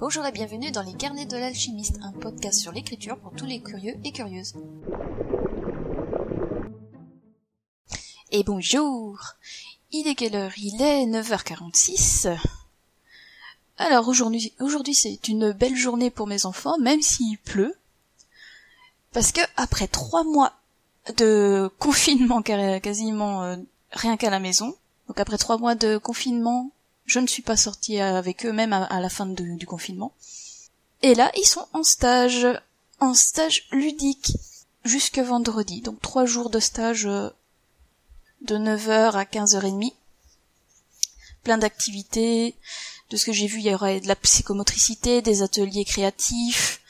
Bonjour et bienvenue dans les carnets de l'alchimiste, un podcast sur l'écriture pour tous les curieux et curieuses. Et bonjour Il est quelle heure? Il est 9h46. Alors aujourd'hui, c'est une belle journée pour mes enfants, même s'il pleut. Parce que après trois mois de confinement quasiment euh, rien qu'à la maison, donc après trois mois de confinement, je ne suis pas sortie avec eux même à, la fin du confinement. Et là, ils sont en stage, en stage ludique, jusque vendredi. Donc trois jours de stage euh, de 9h à 15h30. Plein d'activités. De ce que j'ai vu, il y aurait de la psychomotricité, des ateliers créatifs,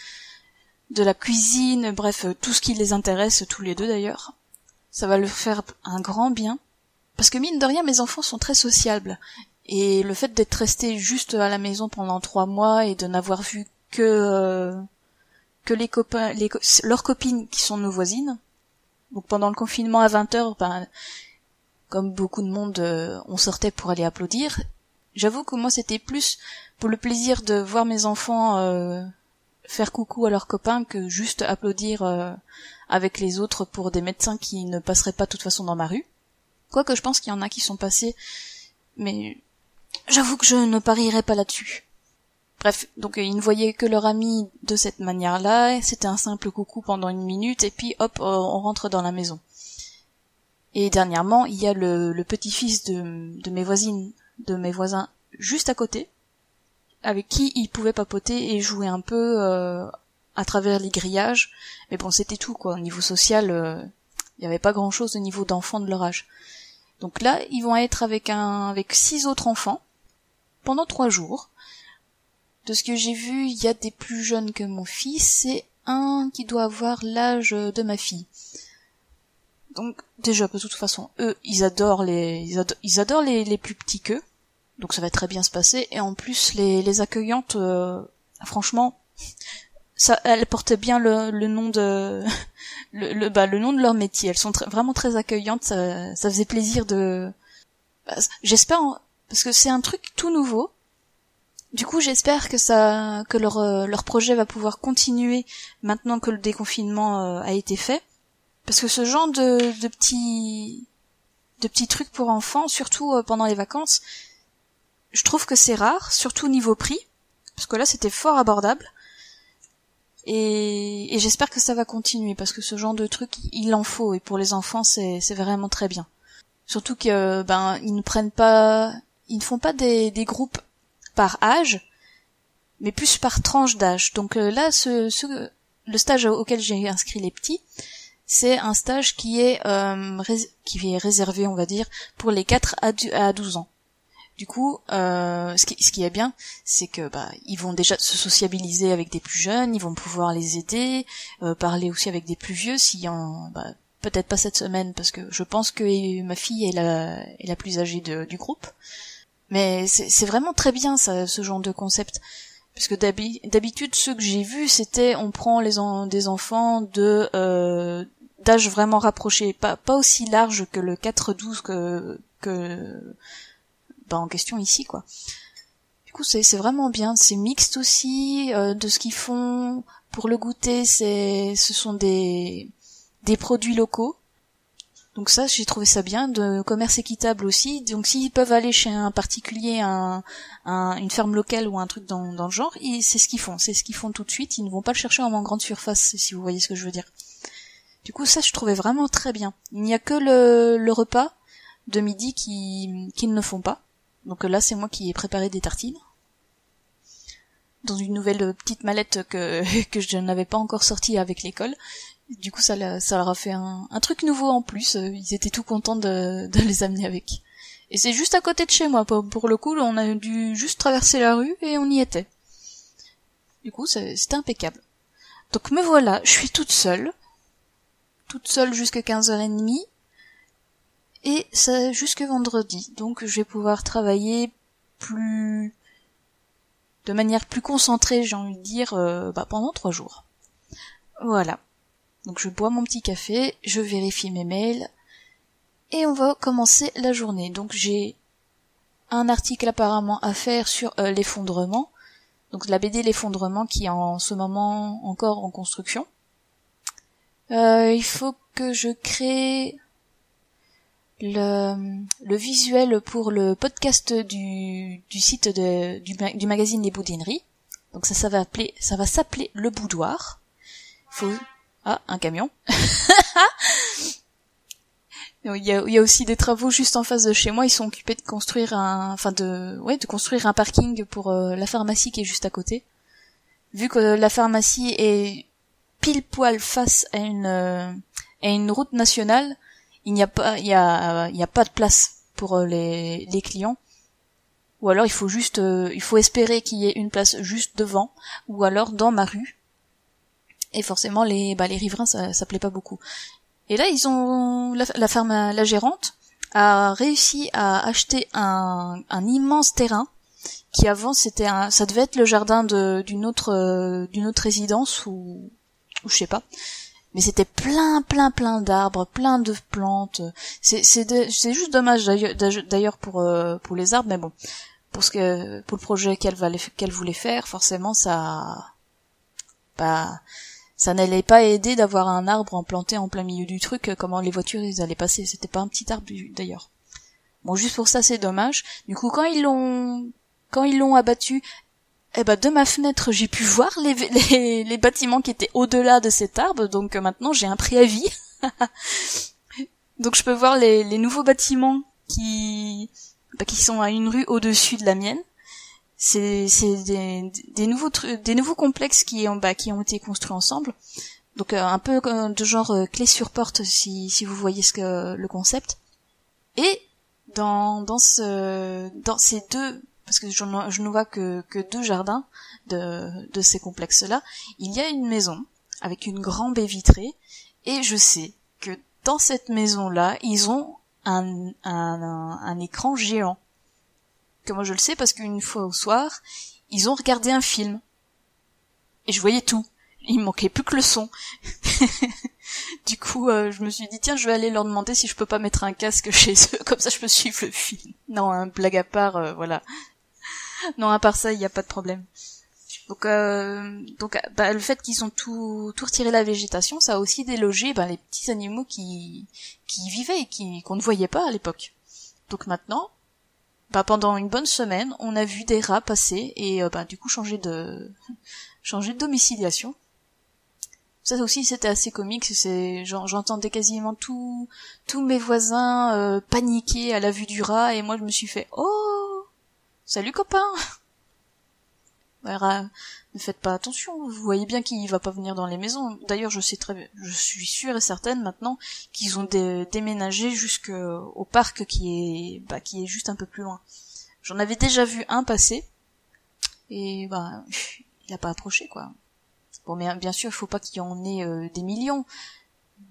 de la cuisine, bref, euh, tout ce qui les intéresse, tous les deux d'ailleurs. Ça va leur faire un grand bien. Parce que mine de rien, mes enfants sont très sociables. Et le fait d'être resté juste à la maison pendant trois mois et de n'avoir vu que euh, que les copains, les, leurs copines qui sont nos voisines. Donc pendant le confinement à 20 heures, ben, comme beaucoup de monde, euh, on sortait pour aller applaudir. J'avoue que moi c'était plus pour le plaisir de voir mes enfants euh, faire coucou à leurs copains que juste applaudir avec les autres pour des médecins qui ne passeraient pas de toute façon dans ma rue. Quoique je pense qu'il y en a qui sont passés, mais J'avoue que je ne parierais pas là-dessus. Bref, donc ils ne voyaient que leur ami de cette manière-là, c'était un simple coucou pendant une minute, et puis hop, on rentre dans la maison. Et dernièrement, il y a le, petit-fils de, de mes voisines, de mes voisins juste à côté, avec qui ils pouvaient papoter et jouer un peu euh, à travers les grillages. Mais bon, c'était tout quoi. Au niveau social, euh, il n'y avait pas grand-chose au niveau d'enfants de leur âge. Donc là, ils vont être avec un, avec six autres enfants pendant trois jours. De ce que j'ai vu, il y a des plus jeunes que mon fils et un qui doit avoir l'âge de ma fille. Donc déjà, de toute façon, eux, ils adorent les, ils adorent, les, les, plus petits qu'eux. Donc ça va très bien se passer. Et en plus, les, les accueillantes, euh, franchement, ça, elles portent bien le, le nom de le, le, bah, le nom de leur métier. Elles sont vraiment très accueillantes. Ça, ça faisait plaisir de. Bah, j'espère parce que c'est un truc tout nouveau. Du coup, j'espère que ça, que leur euh, leur projet va pouvoir continuer maintenant que le déconfinement euh, a été fait. Parce que ce genre de, de petits de petits trucs pour enfants, surtout euh, pendant les vacances, je trouve que c'est rare, surtout niveau prix, parce que là c'était fort abordable. Et, j'espère que ça va continuer parce que ce genre de truc, il en faut et pour les enfants, c'est vraiment très bien. Surtout que ben ils ne prennent pas, ils ne font pas des, des groupes par âge, mais plus par tranche d'âge. Donc euh, là, ce, ce, le stage auquel j'ai inscrit les petits, c'est un stage qui est euh, qui est réservé, on va dire, pour les 4 à, à 12 ans. Du coup, euh, ce, qui, ce qui est bien, c'est que bah ils vont déjà se sociabiliser avec des plus jeunes, ils vont pouvoir les aider, euh, parler aussi avec des plus vieux, en bah, peut-être pas cette semaine parce que je pense que ma fille est la, est la plus âgée du groupe. Mais c'est vraiment très bien ça, ce genre de concept. Parce que d'habitude, ceux que j'ai vus, c'était on prend les des enfants de euh, d'âge vraiment rapproché, pas, aussi large que le 4-12 que, que en question ici quoi. Du coup c'est vraiment bien, c'est mixte aussi euh, de ce qu'ils font. Pour le goûter, c'est ce sont des des produits locaux. Donc ça, j'ai trouvé ça bien, de commerce équitable aussi. Donc s'ils peuvent aller chez un particulier, un, une ferme locale ou un truc dans, le genre, c'est ce qu'ils font, c'est ce qu'ils font tout de suite. Ils ne vont pas le chercher en grande surface, si vous voyez ce que je veux dire. Du coup, ça, je trouvais vraiment très bien. Il n'y a que le, repas de midi qui qu'ils ne font pas. Donc là, c'est moi qui ai préparé des tartines dans une nouvelle petite mallette que je n'avais pas encore sortie avec l'école. Du coup, ça, ça leur a fait un, truc nouveau en plus. Ils étaient tout contents de, de les amener avec. Et c'est juste à côté de chez moi. Pour le coup, on a dû juste traverser la rue et on y était. Du coup, c'était impeccable. Donc me voilà, je suis toute seule. Toute seule jusqu'à 15h30 et ça jusque vendredi. Donc je vais pouvoir travailler plus de manière plus concentrée, j'ai envie de dire, euh, bah, pendant trois jours. Voilà. Donc je bois mon petit café, je vérifie mes mails et on va commencer la journée. Donc j'ai un article apparemment à faire sur euh, l'effondrement. Donc la BD L'effondrement qui est en ce moment encore en construction. Euh, il faut que je crée le, visuel pour le podcast du, site du, magazine Les Boudineries. Donc ça, ça va appeler, ça va s'appeler le boudoir. Faut, ah, un camion. il, y a, aussi des travaux juste en face de chez moi. Ils sont occupés de construire un, enfin de, ouais, de construire un parking pour euh, la pharmacie qui est juste à côté. Vu que la pharmacie est pile poil face à une, euh, une route nationale, il n'y a pas, il y a, pas de place pour euh, les, clients. Ou alors il faut juste, il faut espérer qu'il y ait une place juste devant, ou alors dans ma rue. Et forcément les, bah, les riverains ça, ça plaît pas beaucoup. Et là ils ont, la, la ferme, la gérante a réussi à acheter un, un immense terrain qui avant c'était un, ça devait être le jardin d'une autre, euh, d'une autre résidence ou, ou je sais pas. Mais c'était plein plein plein d'arbres plein de plantes. C'est juste dommage d'ailleurs pour euh, pour les arbres mais bon. Pour ce que pour le projet qu'elle qu'elle voulait faire forcément ça bah ça n'allait pas aider d'avoir un arbre implanté en plein milieu du truc comment les voitures ils allaient passer c'était pas un petit arbre d'ailleurs bon juste pour ça c'est dommage du coup quand ils l'ont quand ils l'ont abattu eh ben de ma fenêtre j'ai pu voir les, bâtiments qui étaient au-delà de cet arbre, donc euh, maintenant j'ai un préavis. donc je peux voir les, les nouveaux bâtiments qui bah, qui sont à une rue au-dessus de la mienne. C'est des, des nouveaux des nouveaux complexes qui ont bah, qui ont été construits ensemble. Donc euh, un peu de genre euh, clé sur porte si vous voyez ce que le concept. Et dans dans ce dans ces deux parce que je, ne vois que, deux jardins de, ces complexes-là, il y a une maison avec une grande baie vitrée, et je sais que dans cette maison-là, ils ont un, un, un, écran géant. Que moi je le sais parce qu'une fois au soir, ils ont regardé un film. Et je voyais tout. Il manquait plus que le son. du coup, euh, je me suis dit tiens, je vais aller leur demander si je peux pas mettre un casque chez eux, comme ça je peux suivre le film. Non, un blague à part, euh, voilà non, à part ça, il n'y a pas de problème. Donc, euh, donc bah, le fait qu'ils ont tout, tout retiré la végétation, ça a aussi délogé bah, les petits animaux qui, qui vivaient et qui, qu'on ne voyait pas à l'époque. Donc maintenant, bah, pendant une bonne semaine, on a vu des rats passer et euh, bah, du coup changer de, changer de domiciliation. Ça aussi c'était assez comique, c'est j'entendais quasiment tout, tous mes voisins euh, paniquer à la vue du rat et moi je me suis fait oh! Salut copain ne faites pas attention, vous voyez bien qu'il va pas venir dans les maisons. D'ailleurs, je sais très je suis sûre et certaine maintenant qu'ils ont déménagé jusqu'au parc qui est bah, qui est juste un peu plus loin. J'en avais déjà vu un passer et bah il a pas approché quoi. Bon mais bien sûr, il faut pas qu'il y en ait euh, des millions.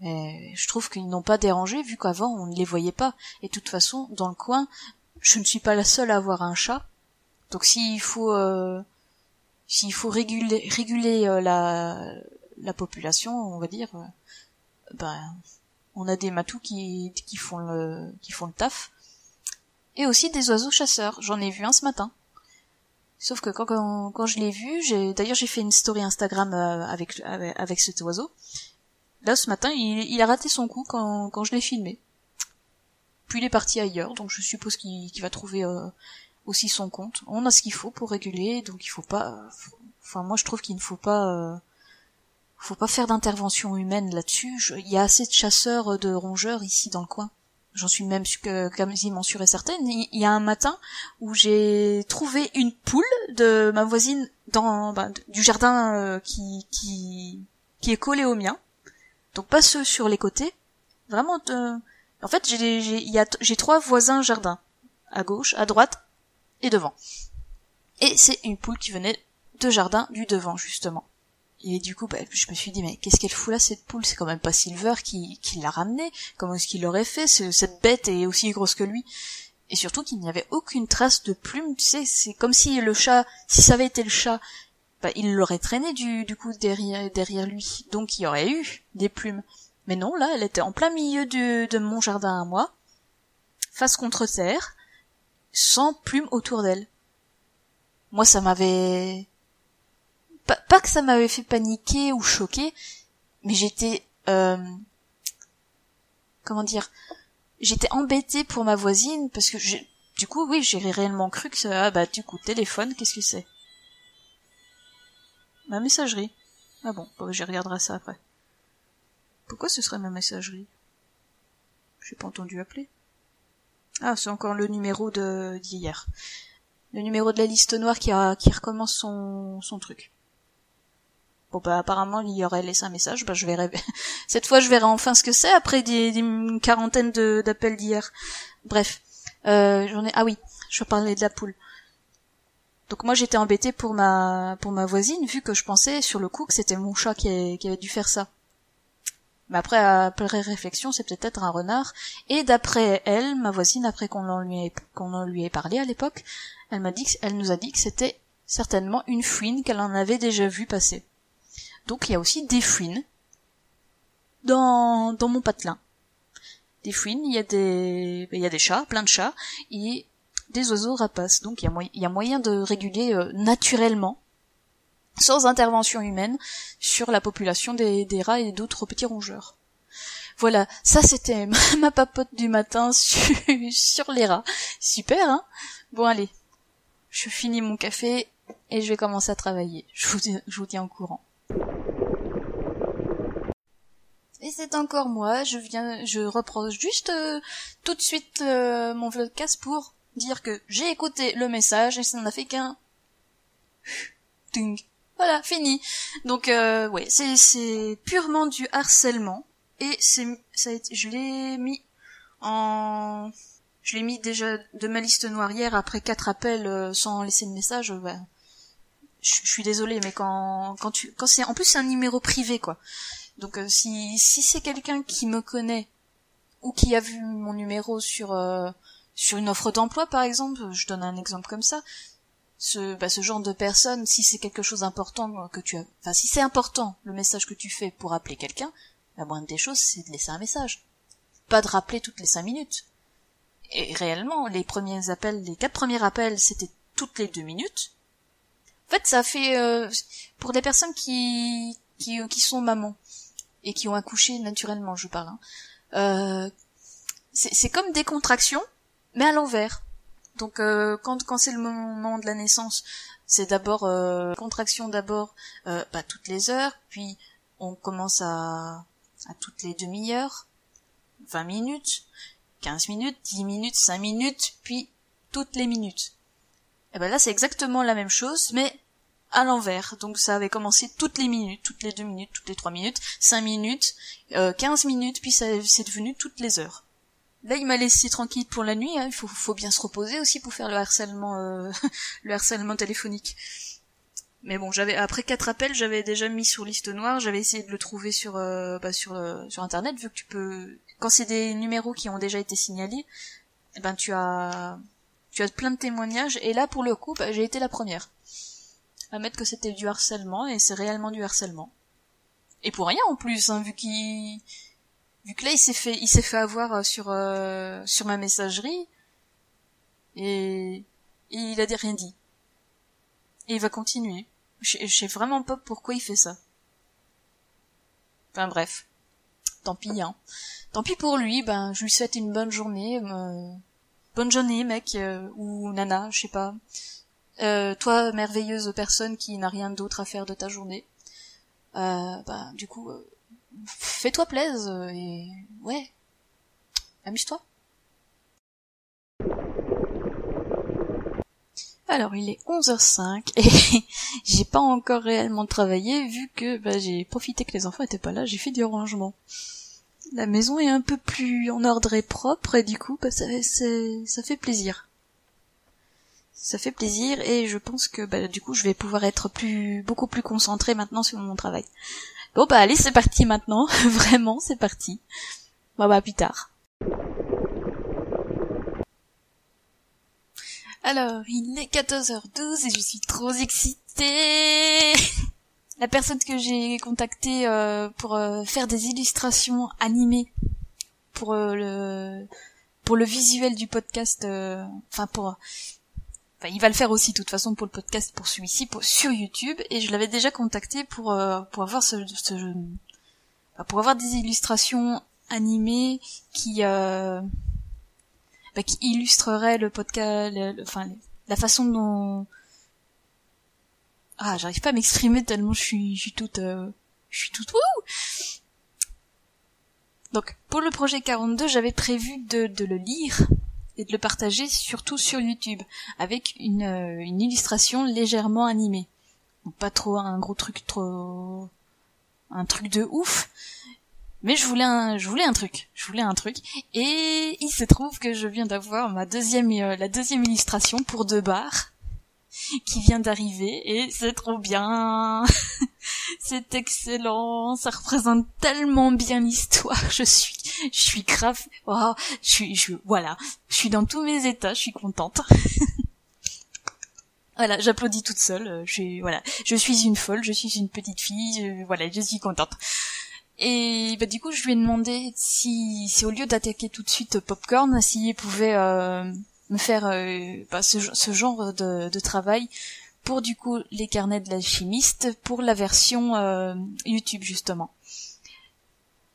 Mais je trouve qu'ils n'ont pas dérangé vu qu'avant on ne les voyait pas. Et de toute façon, dans le coin, je ne suis pas la seule à avoir un chat. Donc s'il faut euh, s'il faut réguler euh, la la population, on va dire, euh, ben on a des matous qui qui font le taf et aussi des oiseaux chasseurs. J'en ai vu un ce matin. Sauf que quand je l'ai vu, j'ai d'ailleurs j'ai fait une story Instagram avec, avec cet oiseau. Là ce matin, il, a raté son coup quand je l'ai filmé. Puis il est parti ailleurs, donc je suppose qu'il va trouver euh, aussi son compte. On a ce qu'il faut pour réguler, donc il faut pas. Enfin, moi je trouve qu'il ne faut pas. Euh, faut pas faire d'intervention humaine là-dessus. Il y a assez de chasseurs euh, de rongeurs ici dans le coin. J'en suis même quasiment sûre et certaine. Il y a un matin où j'ai trouvé une poule de ma voisine dans bah, du jardin qui, qui est collé au mien. Donc pas ceux sur les côtés, vraiment en fait, j'ai trois voisins jardins. À gauche, à droite et devant. Et c'est une poule qui venait de jardin du devant, justement. Et du coup, bah, je me suis dit, mais qu'est-ce qu'elle fout là, cette poule? C'est quand même pas Silver qui, qui l'a ramenée. Comment est-ce qu'il l'aurait fait Cette bête est aussi grosse que lui? Et surtout qu'il n'y avait aucune trace de plume, tu sais, c'est comme si le chat, si ça avait été le chat, bah, il l'aurait traîné du, du coup derrière, derrière lui. Donc il y aurait eu des plumes. Mais non, là, elle était en plein milieu de, mon jardin à moi, face contre terre, sans plume autour d'elle. Moi, ça m'avait, pas que ça m'avait fait paniquer ou choquer, mais j'étais euh, comment dire, j'étais embêtée pour ma voisine parce que du coup oui j'ai réellement cru que ça ah bah du coup téléphone qu'est-ce que c'est? Ma messagerie. Ah bon bon j'y regarderai ça après. Pourquoi ce serait ma messagerie? J'ai pas entendu appeler ah c'est encore le numéro de d'hier le numéro de la liste noire qui a qui recommence son son truc Bon bah apparemment il y aurait laissé un message, bah je verrai. Cette fois je verrai enfin ce que c'est après des, des une quarantaine d'appels d'hier. Bref, euh, j'en ai. Ah oui, je parlais de la poule. Donc moi j'étais embêtée pour ma pour ma voisine vu que je pensais sur le coup que c'était mon chat qui, qui avait dû faire ça. Mais après après réflexion c'est peut-être un renard. Et d'après elle, ma voisine après qu'on en lui ait, parlé à l'époque, elle m'a dit elle nous a dit que c'était certainement une fouine qu'elle en avait déjà vu passer. Donc il y a aussi des fouines dans, dans mon patelin. Des fouines, il y a des, il y a des chats, plein de chats, et des oiseaux rapaces. Donc il y a, moyen, il y a moyen de réguler euh, naturellement, sans intervention humaine, sur la population des, rats et d'autres petits rongeurs. Voilà, ça c'était ma papote du matin sur, les rats. Super, hein? Bon allez, je finis mon café et je vais commencer à travailler. Je vous, je vous tiens au courant. Et c'est encore moi, je viens, je reproche juste euh, tout de suite euh, mon podcast pour dire que j'ai écouté le message et ça n'a fait qu'un Ting. Voilà, fini. Donc euh, ouais, c'est c'est purement du harcèlement et c'est ça a été, je l'ai mis en je l'ai mis déjà de ma liste noire hier après quatre appels euh, sans laisser de message. Ouais. Je, je suis désolée, mais quand quand tu quand c'est en plus c'est un numéro privé quoi. Donc euh, si, si c'est quelqu'un qui me connaît ou qui a vu mon numéro sur euh, sur une offre d'emploi par exemple, je donne un exemple comme ça, ce bah, ce genre de personne, si c'est quelque chose d'important que tu as, enfin si c'est important le message que tu fais pour appeler quelqu'un, la moindre des choses c'est de laisser un message, pas de rappeler toutes les cinq minutes. Et réellement, les premiers appels, les quatre premiers appels, c'était toutes les deux minutes. En fait, ça fait euh, pour des personnes qui qui, qui sont mamans et qui ont accouché naturellement, je parle. Hein. Euh, c'est comme des contractions, mais à l'envers. Donc euh, quand, c'est le moment de la naissance, c'est d'abord euh, contraction d'abord euh, bah, toutes les heures, puis on commence à, à toutes les demi-heures, 20 minutes, 15 minutes, 10 minutes, 5 minutes, puis toutes les minutes. Et ben là c'est exactement la même chose, mais à l'envers. Donc ça avait commencé toutes les minutes, toutes les deux minutes, toutes les trois minutes, cinq minutes, euh, quinze minutes, puis ça c'est devenu toutes les heures. Là, il m'a laissé tranquille pour la nuit. Hein. Il faut, bien se reposer aussi pour faire le harcèlement, euh, le harcèlement téléphonique. Mais bon, j'avais après quatre appels, j'avais déjà mis sur liste noire. J'avais essayé de le trouver sur, euh, bah, sur, euh, sur internet, vu que tu peux, quand c'est des numéros qui ont déjà été signalés, eh ben tu as, tu as plein de témoignages. Et là, pour le coup, bah, j'ai été la première à mettre que c'était du harcèlement et c'est réellement du harcèlement. Et pour rien en plus, hein, vu qu'il vu que là il s'est fait il s'est fait avoir euh, sur euh, sur ma messagerie et, il a rien dit. Et il va continuer. Je, sais vraiment pas pourquoi il fait ça. Enfin bref. Tant pis hein. Tant pis pour lui, ben je lui souhaite une bonne journée. Euh, bonne journée mec ou nana, je sais pas. Euh, toi, merveilleuse personne qui n'a rien d'autre à faire de ta journée, euh, bah, du coup, euh, fais-toi plaise et ouais, amuse-toi. Alors, il est 11h05 et j'ai pas encore réellement travaillé vu que bah, j'ai profité que les enfants étaient pas là, j'ai fait du rangement. La maison est un peu plus en ordre et propre et du coup, bah, ça, ça fait plaisir ça fait plaisir et je pense que bah, du coup je vais pouvoir être plus beaucoup plus concentrée maintenant sur mon travail. Bon bah allez c'est parti maintenant, vraiment c'est parti. Bah bah plus tard. Alors, il est 14h12 et je suis trop excitée. La personne que j'ai contactée euh, pour euh, faire des illustrations animées pour euh, le pour le visuel du podcast, enfin pour il va le faire aussi de toute façon pour le podcast, pour celui-ci, pour, sur YouTube, et je l'avais déjà contacté pour euh, pour avoir ce, ce pour avoir des illustrations animées qui euh, bah, qui illustreraient le podcast, enfin la façon dont ah j'arrive pas à m'exprimer tellement je suis je suis toute euh, je suis toute wouh! Donc pour le projet 42 j'avais prévu de, de le lire et de le partager surtout sur YouTube avec une, euh, illustration légèrement animée. Pas trop un gros truc trop un truc de ouf, mais je voulais un je voulais un truc, je voulais un truc et il se trouve que je viens d'avoir ma deuxième euh, la deuxième illustration pour deux bars qui vient d'arriver et c'est trop bien. c'est excellent, ça représente tellement bien l'histoire. Je suis, je suis grave, oh, je suis, je, voilà, je suis dans tous mes états, je suis contente. voilà, j'applaudis toute seule. Je suis, voilà, je suis une folle, je suis une petite fille, voilà, je suis contente. Et bah du coup, je lui ai demandé si, si au lieu d'attaquer tout de suite Popcorn, s'il pouvait euh, me faire euh, bah, ce, genre de, travail pour du coup les carnets de l'alchimiste pour la version euh, YouTube justement.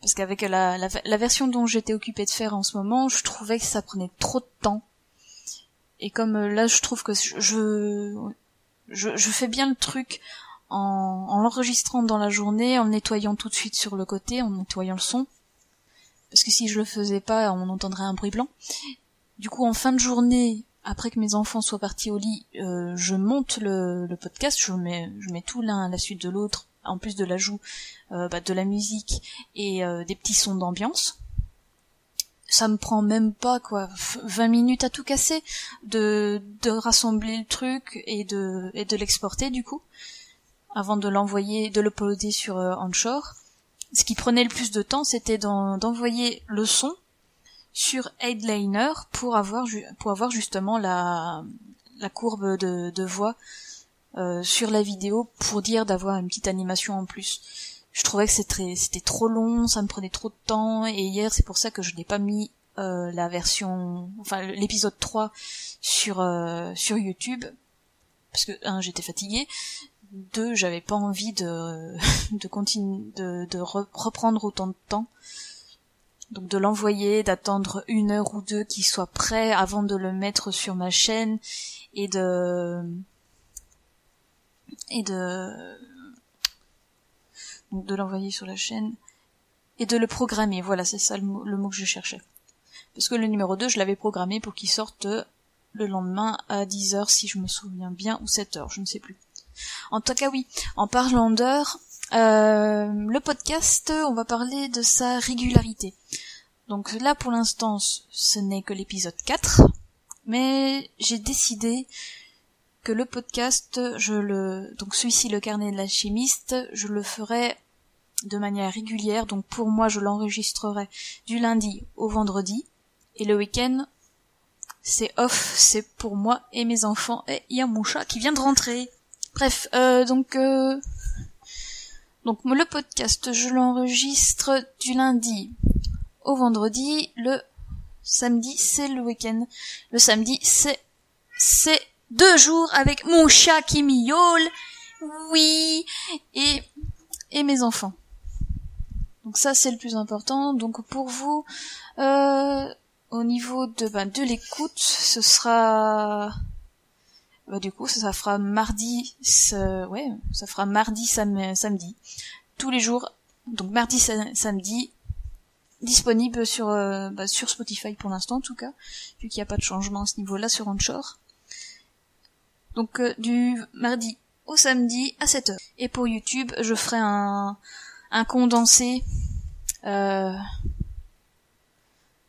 Parce qu'avec la, la, la, version dont j'étais occupée de faire en ce moment, je trouvais que ça prenait trop de temps. Et comme euh, là je trouve que je, je, je fais bien le truc en, en l'enregistrant dans la journée, en nettoyant tout de suite sur le côté, en nettoyant le son. Parce que si je le faisais pas, on entendrait un bruit blanc. Du coup, en fin de journée, après que mes enfants soient partis au lit, euh, je monte le, podcast, je mets, je mets tout l'un à la suite de l'autre, en plus de l'ajout euh, bah, de la musique et euh, des petits sons d'ambiance. Ça me prend même pas quoi 20 minutes à tout casser de, rassembler le truc et de et de l'exporter du coup avant de l'envoyer de l'uploader sur Onshore. Ce qui prenait le plus de temps, c'était d'envoyer le son sur Headliner pour avoir pour avoir justement la la courbe de, de voix euh, sur la vidéo pour dire d'avoir une petite animation en plus. Je trouvais que c'était trop long, ça me prenait trop de temps et hier c'est pour ça que je n'ai pas mis euh, la version enfin l'épisode 3 sur euh, sur YouTube. Parce que un j'étais fatiguée, deux j'avais pas envie de de, de reprendre autant de temps donc de l'envoyer, d'attendre une heure ou deux qu'il soit prêt avant de le mettre sur ma chaîne et de et de donc de l'envoyer sur la chaîne et de le programmer. Voilà, c'est ça le mot, que je cherchais. Parce que le numéro 2, je l'avais programmé pour qu'il sorte le lendemain à 10h si je me souviens bien ou 7h, je ne sais plus. En tout cas oui, en parlant d'heures, euh, le podcast, on va parler de sa régularité. Donc là pour l'instant ce n'est que l'épisode 4, mais j'ai décidé que le podcast, je le donc celui-ci le carnet de l'alchimiste, je le ferai de manière régulière, donc pour moi je l'enregistrerai du lundi au vendredi, et le week-end c'est off, c'est pour moi et mes enfants, et il y a mon chat qui vient de rentrer. Bref, euh, donc euh, donc le podcast je l'enregistre du lundi au vendredi. Le samedi, c'est le week-end. Le samedi, c'est, c'est deux jours avec mon chat qui miaule. Oui. Et, et mes enfants. Donc ça, c'est le plus important. Donc pour vous, euh, au niveau de, bah, de l'écoute, ce sera, bah, du coup, ça, fera mardi, ouais, ça fera mardi, samedi, tous les jours. Donc mardi, samedi, disponible sur euh, bah, sur Spotify pour l'instant en tout cas, vu qu'il n'y a pas de changement à ce niveau-là sur Onshore. Donc euh, du mardi au samedi à 7h. Et pour YouTube, je ferai un, un condensé euh,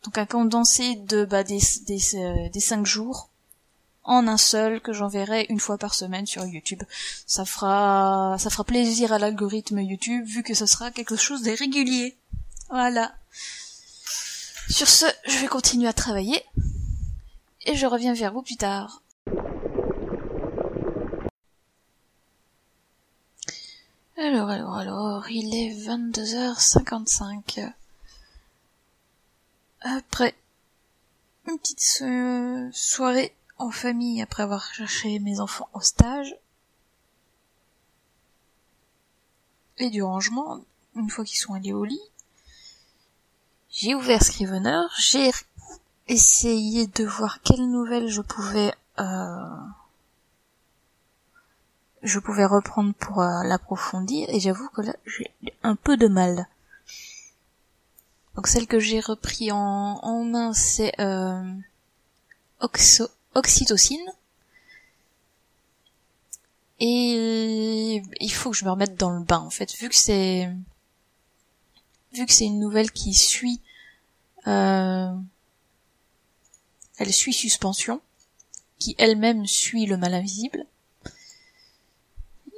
donc un condensé de bah, des, des, des 5 jours en un seul que j'enverrai une fois par semaine sur YouTube. Ça fera ça fera plaisir à l'algorithme YouTube vu que ce sera quelque chose de régulier. Voilà. Sur ce, je vais continuer à travailler et je reviens vers vous plus tard. Alors, alors, alors, il est 22h55. Après une petite soirée en famille après avoir cherché mes enfants au stage. Et du rangement, une fois qu'ils sont allés au lit. J'ai ouvert Scrivener, j'ai essayé de voir quelles nouvelles je pouvais euh, je pouvais reprendre pour euh, l'approfondir et j'avoue que là j'ai un peu de mal. Donc celle que j'ai repris en, en main c'est euh, oxytocine. Et il faut que je me remette dans le bain en fait, vu que c'est vu que c'est une nouvelle qui suit euh, elle suit suspension, qui elle-même suit le mal invisible.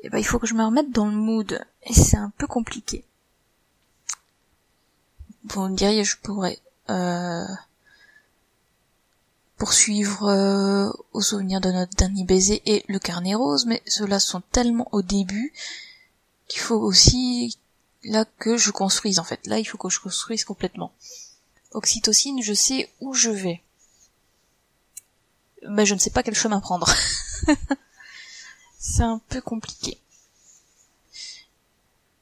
Eh ben, il faut que je me remette dans le mood, et c'est un peu compliqué. Vous me diriez, je pourrais euh, poursuivre euh, au souvenir de notre dernier baiser et le carnet rose, mais ceux-là sont tellement au début qu'il faut aussi là que je construise en fait. Là, il faut que je construise complètement. Oxytocine, je sais où je vais. Mais je ne sais pas quel chemin prendre. C'est un peu compliqué.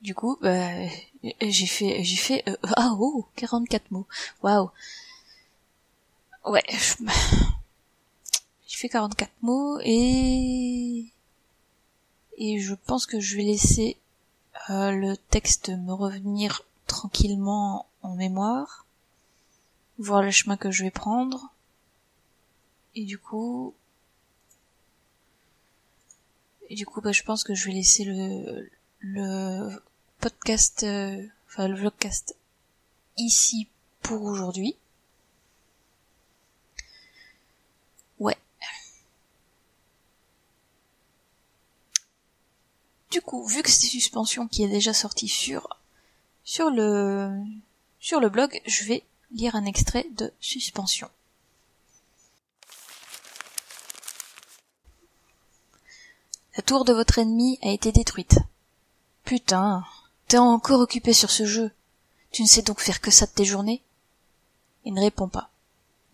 Du coup, bah, j'ai fait, j'ai fait, euh, ah oh, 44 mots. Waouh. Ouais, j'ai fait 44 mots et et je pense que je vais laisser euh, le texte me revenir tranquillement en mémoire, voir le chemin que je vais prendre et du coup, et du coup, bah, je pense que je vais laisser le, le podcast, euh, enfin le vlogcast ici pour aujourd'hui. Ouais. Du coup, vu que c'est suspension qui est déjà sorti sur sur le sur le blog, je vais lire un extrait de suspension. La tour de votre ennemi a été détruite. Putain, t'es encore occupé sur ce jeu. Tu ne sais donc faire que ça de tes journées? Il ne répond pas.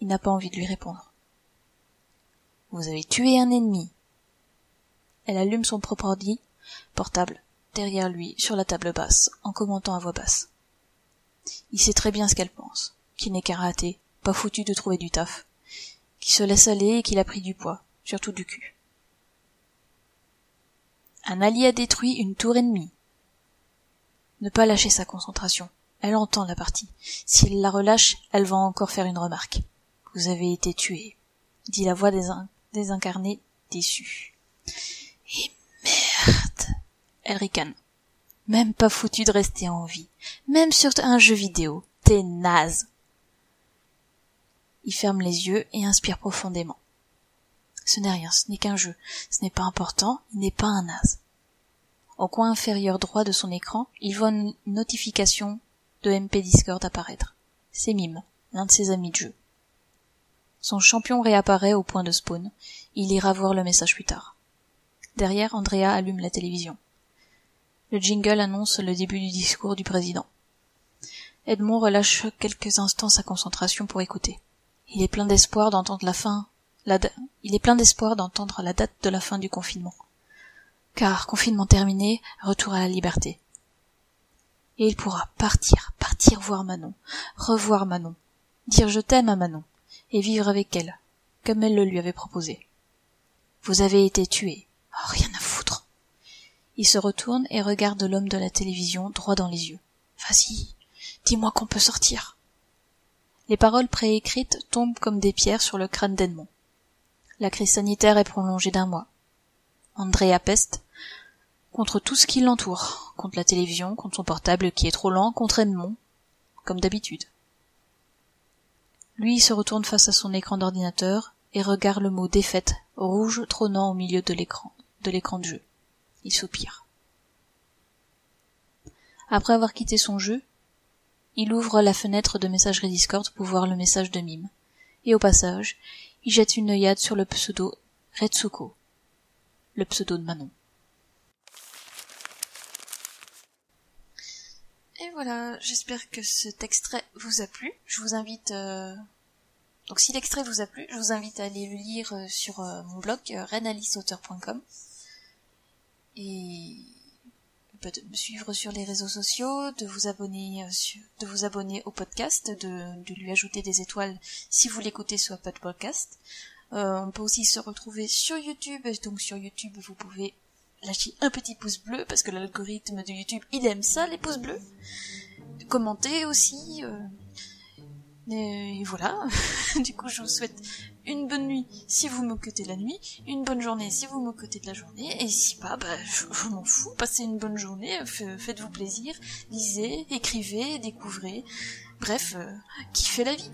Il n'a pas envie de lui répondre. Vous avez tué un ennemi. Elle allume son propre ordi, portable, derrière lui, sur la table basse, en commentant à voix basse. Il sait très bien ce qu'elle pense, qu'il n'est qu'un raté, pas foutu de trouver du taf, qui se laisse aller et qu'il a pris du poids, surtout du cul. Un allié a détruit une tour ennemie. Ne pas lâcher sa concentration. Elle entend la partie. S'il la relâche, elle va encore faire une remarque. Vous avez été tué, dit la voix désincarnée déçue. Et merde. Elle ricane. Même pas foutu de rester en vie. Même sur un jeu vidéo. T'es naze. Il ferme les yeux et inspire profondément. Ce n'est rien, ce n'est qu'un jeu. Ce n'est pas important, il n'est pas un as. Au coin inférieur droit de son écran, il voit une notification de MP Discord apparaître. C'est Mime, l'un de ses amis de jeu. Son champion réapparaît au point de spawn. Il ira voir le message plus tard. Derrière, Andrea allume la télévision. Le jingle annonce le début du discours du président. Edmond relâche quelques instants sa concentration pour écouter. Il est plein d'espoir d'entendre la fin il est plein d'espoir d'entendre la date de la fin du confinement. Car, confinement terminé, retour à la liberté. Et il pourra partir, partir voir Manon, revoir Manon, dire je t'aime à Manon, et vivre avec elle, comme elle le lui avait proposé. Vous avez été tué. Oh, rien à foutre. Il se retourne et regarde l'homme de la télévision droit dans les yeux. Vas-y, dis-moi qu'on peut sortir. Les paroles préécrites tombent comme des pierres sur le crâne d'Edmond. La crise sanitaire est prolongée d'un mois. Andrea peste contre tout ce qui l'entoure, contre la télévision, contre son portable qui est trop lent, contre Edmond, comme d'habitude. Lui se retourne face à son écran d'ordinateur et regarde le mot défaite rouge trônant au milieu de l'écran de l'écran de jeu. Il soupire. Après avoir quitté son jeu, il ouvre la fenêtre de messagerie Discord pour voir le message de Mime. Et au passage, il jette une œillade sur le pseudo Retsuko, le pseudo de Manon. Et voilà, j'espère que cet extrait vous a plu. Je vous invite euh, Donc si l'extrait vous a plu, je vous invite à aller le lire sur mon blog renaliceauteur.com et de me suivre sur les réseaux sociaux, de vous abonner, de vous abonner au podcast, de, lui ajouter des étoiles si vous l'écoutez sur de podcast. on peut aussi se retrouver sur YouTube, donc sur YouTube vous pouvez lâcher un petit pouce bleu parce que l'algorithme de YouTube il aime ça les pouces bleus. Commenter aussi. Euh, et voilà. du coup je vous souhaite une bonne nuit si vous m'occupez la nuit, une bonne journée si vous m'occupez de la journée, et si pas, bah, je, m'en fous, passez une bonne journée, faites-vous plaisir, lisez, écrivez, découvrez, bref, euh, kiffez la vie.